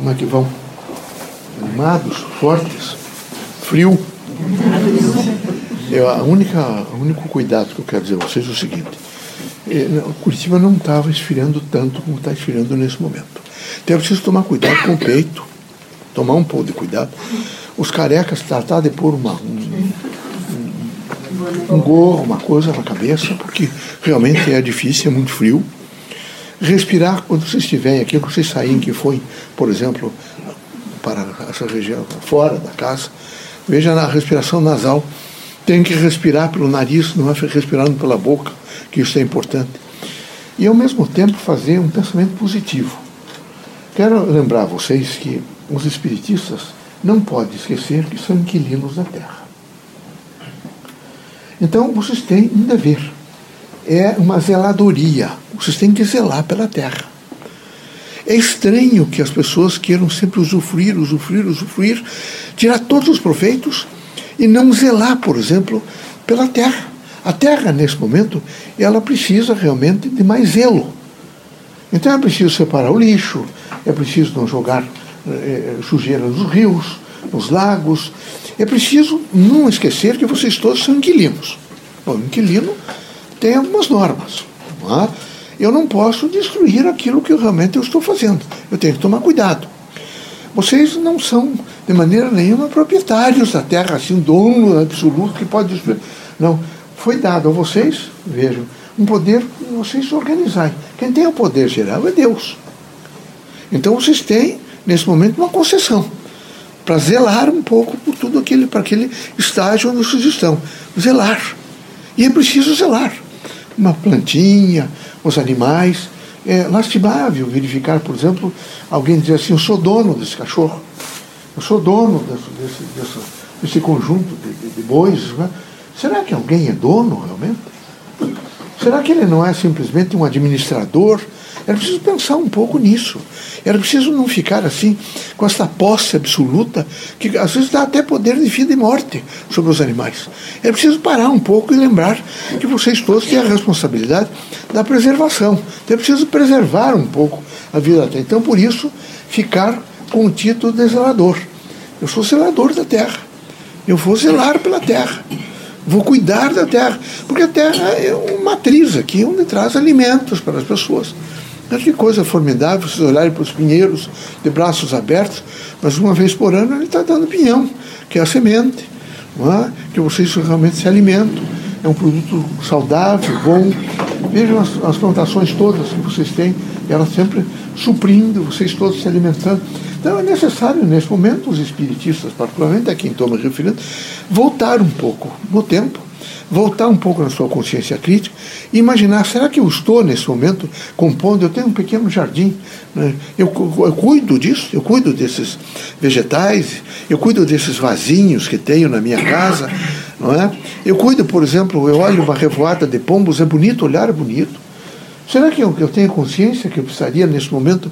Como é que vão? Animados, fortes, frio. Eu, a única, o único cuidado que eu quero dizer a vocês é o seguinte: é, Curitiba não estava esfriando tanto como está esfriando nesse momento. Então é preciso tomar cuidado com o peito, tomar um pouco de cuidado. Os carecas tratar de pôr uma, um, um, um gorro, uma coisa na cabeça, porque realmente é difícil, é muito frio. Respirar quando vocês estiverem aqui, quando vocês saírem, que foi, por exemplo, para essa região, fora da casa, veja na respiração nasal tem que respirar pelo nariz, não é respirando pela boca, que isso é importante. E ao mesmo tempo fazer um pensamento positivo. Quero lembrar vocês que os espiritistas não podem esquecer que são inquilinos da Terra. Então vocês têm um dever. É uma zeladoria. Vocês têm que zelar pela Terra. É estranho que as pessoas queiram sempre usufruir, usufruir, usufruir, tirar todos os proveitos e não zelar, por exemplo, pela terra. A terra, nesse momento, ela precisa realmente de mais zelo. Então é preciso separar o lixo, é preciso não jogar é, sujeira nos rios, nos lagos. É preciso não esquecer que vocês todos são inquilinos. Bom, inquilino tem algumas normas. Não é? Eu não posso destruir aquilo que realmente eu estou fazendo. Eu tenho que tomar cuidado. Vocês não são, de maneira nenhuma, proprietários da terra, assim, dono absoluto que pode destruir. Não. Foi dado a vocês, vejam, um poder para vocês se organizarem. Quem tem o poder geral é Deus. Então vocês têm, nesse momento, uma concessão para zelar um pouco por tudo aquele, para aquele estágio onde vocês estão. Zelar. E é preciso zelar. Uma plantinha, os animais, é lastimável verificar, por exemplo, alguém dizer assim: eu sou dono desse cachorro, eu sou dono desse, desse, desse, conjunto de, de, de bois. Né? Será que alguém é dono realmente? Será que ele não é simplesmente um administrador? Era preciso pensar um pouco nisso. Era preciso não ficar assim, com essa posse absoluta, que às vezes dá até poder de vida e morte sobre os animais. É preciso parar um pouco e lembrar que vocês todos têm a responsabilidade da preservação. Então é preciso preservar um pouco a vida da terra. Então, por isso, ficar com o título de zelador. Eu sou zelador da terra. Eu vou zelar pela terra. Vou cuidar da terra. Porque a terra é uma matriz aqui onde traz alimentos para as pessoas. Mas que coisa formidável vocês olharem para os pinheiros de braços abertos, mas uma vez por ano ele está dando pinhão, que é a semente, é? que vocês realmente se alimentam. É um produto saudável, bom. Vejam as, as plantações todas que vocês têm, elas sempre suprindo, vocês todos se alimentando. Então é necessário, nesse momento, os espiritistas, particularmente a quem estou me referindo, voltar um pouco no tempo voltar um pouco na sua consciência crítica e imaginar: será que eu estou nesse momento compondo? Eu tenho um pequeno jardim, né? eu, eu, cuido disso, eu cuido desses vegetais, eu cuido desses vasinhos que tenho na minha casa, não é? Eu cuido, por exemplo, eu olho uma revoada de pombos, é bonito, olhar é bonito. Será que eu, eu tenho consciência que eu precisaria, nesse momento,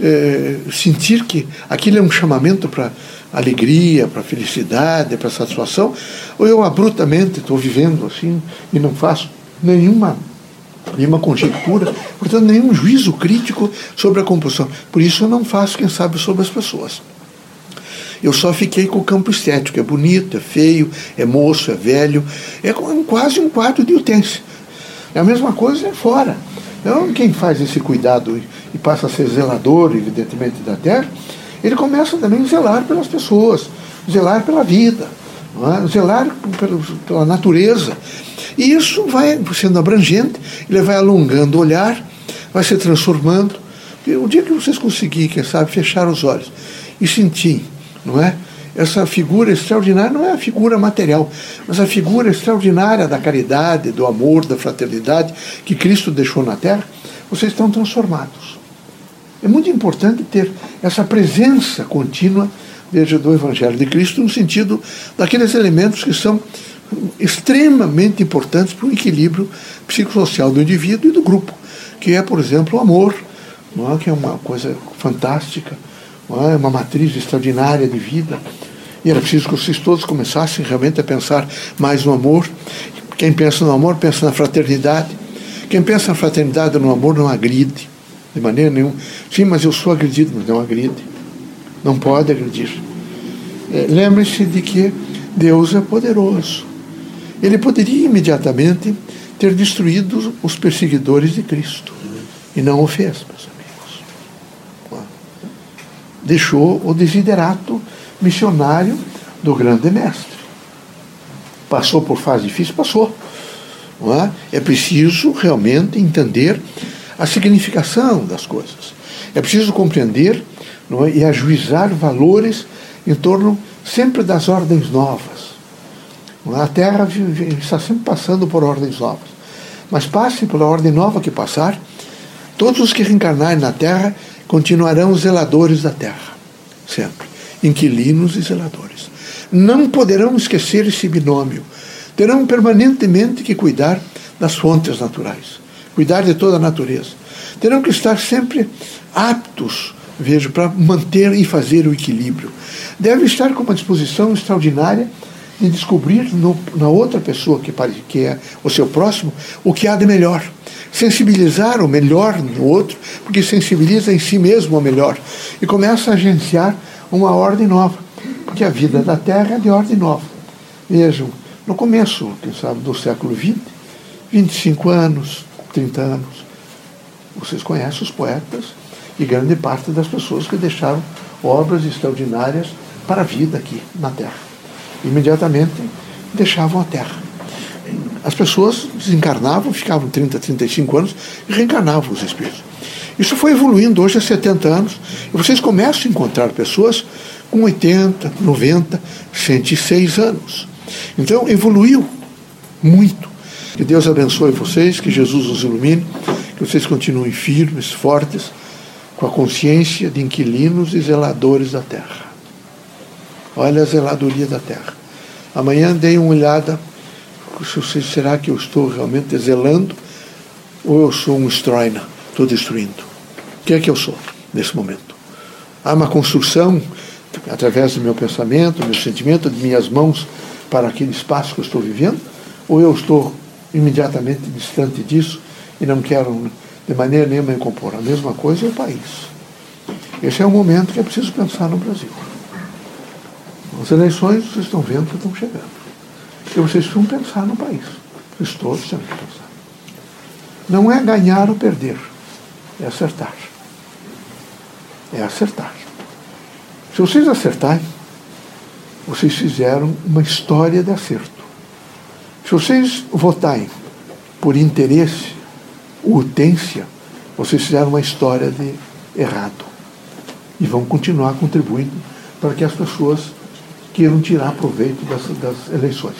é, sentir que aquilo é um chamamento para alegria, para felicidade, para satisfação, ou eu abruptamente estou vivendo assim e não faço nenhuma nenhuma conjectura, portanto, nenhum juízo crítico sobre a composição. Por isso eu não faço, quem sabe, sobre as pessoas. Eu só fiquei com o campo estético. É bonito, é feio, é moço, é velho. É quase um quadro de utensílio. É a mesma coisa fora. Então, quem faz esse cuidado e passa a ser zelador, evidentemente, da terra, ele começa também a zelar pelas pessoas, zelar pela vida, é? zelar pela, natureza. E isso vai sendo abrangente, ele vai alongando o olhar, vai se transformando. E o dia que vocês conseguirem, quem sabe, fechar os olhos e sentir, não é? Essa figura extraordinária não é a figura material, mas a figura extraordinária da caridade, do amor, da fraternidade que Cristo deixou na terra, vocês estão transformados. É muito importante ter essa presença contínua, veja, do Evangelho de Cristo, no sentido daqueles elementos que são extremamente importantes para o equilíbrio psicossocial do indivíduo e do grupo, que é, por exemplo, o amor, não é? que é uma coisa fantástica, não é? uma matriz extraordinária de vida. E era preciso que vocês todos começassem realmente a pensar mais no amor. Quem pensa no amor pensa na fraternidade. Quem pensa na fraternidade no amor não agride de maneira nenhuma. Sim, mas eu sou agredido, mas não agride. Não pode agredir. É, Lembre-se de que Deus é poderoso. Ele poderia imediatamente ter destruído os perseguidores de Cristo. E não o fez, meus amigos. Deixou o desiderato missionário do grande mestre. Passou por fase difícil? Passou. É? é preciso realmente entender a significação das coisas. É preciso compreender é? e ajuizar valores em torno sempre das ordens novas. É? A Terra está sempre passando por ordens novas. Mas passe pela ordem nova que passar, todos os que reencarnarem na Terra continuarão zeladores da Terra. Sempre. Inquilinos e zeladores. Não poderão esquecer esse binômio. Terão permanentemente que cuidar das fontes naturais, cuidar de toda a natureza. Terão que estar sempre aptos, vejo, para manter e fazer o equilíbrio. Deve estar com uma disposição extraordinária de descobrir no, na outra pessoa que, que é o seu próximo o que há de melhor. Sensibilizar o melhor no outro, porque sensibiliza em si mesmo o melhor. E começa a agenciar uma ordem nova, porque a vida da Terra é de ordem nova. Vejam, no começo, quem sabe, do século XX, 25 anos, 30 anos, vocês conhecem os poetas e grande parte das pessoas que deixaram obras extraordinárias para a vida aqui na Terra imediatamente deixavam a Terra. As pessoas desencarnavam, ficavam 30, 35 anos e reencarnavam os espíritos. Isso foi evoluindo hoje há 70 anos. E vocês começam a encontrar pessoas com 80, 90, 106 anos. Então evoluiu muito. Que Deus abençoe vocês, que Jesus os ilumine, que vocês continuem firmes, fortes, com a consciência de inquilinos e zeladores da terra. Olha a zeladoria da terra. Amanhã dei uma olhada. Será que eu estou realmente zelando? Ou eu sou um Stroina? Estou destruindo. O que é que eu sou nesse momento? Há uma construção através do meu pensamento, do meu sentimento, de minhas mãos para aquele espaço que eu estou vivendo? Ou eu estou imediatamente distante disso e não quero de maneira nenhuma incorporar? A mesma coisa é o país. Esse é o momento que é preciso pensar no Brasil. As eleições vocês estão vendo que estão chegando. E vocês precisam pensar no país. Vocês todos têm que pensar. Não é ganhar ou perder, é acertar. É acertar. Se vocês acertarem, vocês fizeram uma história de acerto. Se vocês votarem por interesse, utência, vocês fizeram uma história de errado. E vão continuar contribuindo para que as pessoas queiram tirar proveito das, das eleições.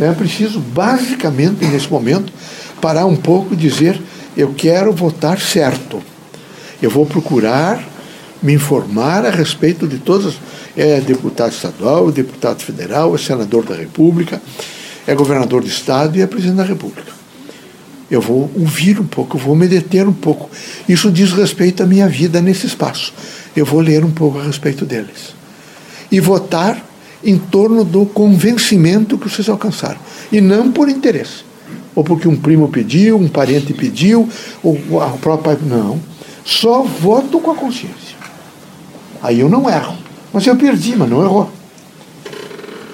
É preciso, basicamente, nesse momento, parar um pouco e dizer: eu quero votar certo. Eu vou procurar me informar a respeito de todas. É deputado estadual, deputado federal, senador da República, é governador do Estado e é presidente da República. Eu vou ouvir um pouco, eu vou me deter um pouco. Isso diz respeito à minha vida nesse espaço. Eu vou ler um pouco a respeito deles e votar em torno do convencimento que vocês alcançaram. E não por interesse. Ou porque um primo pediu, um parente pediu, ou a própria. Não. Só voto com a consciência. Aí eu não erro. Mas eu perdi, mas não errou.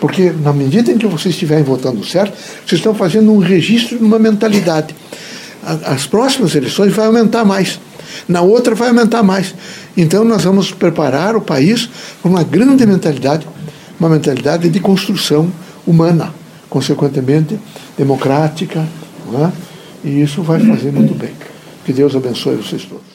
Porque na medida em que vocês estiverem votando certo, vocês estão fazendo um registro de uma mentalidade. As próximas eleições vai aumentar mais. Na outra vai aumentar mais. Então nós vamos preparar o país com uma grande mentalidade, uma mentalidade de construção humana, consequentemente democrática, é? e isso vai fazer muito bem. Que Deus abençoe vocês todos.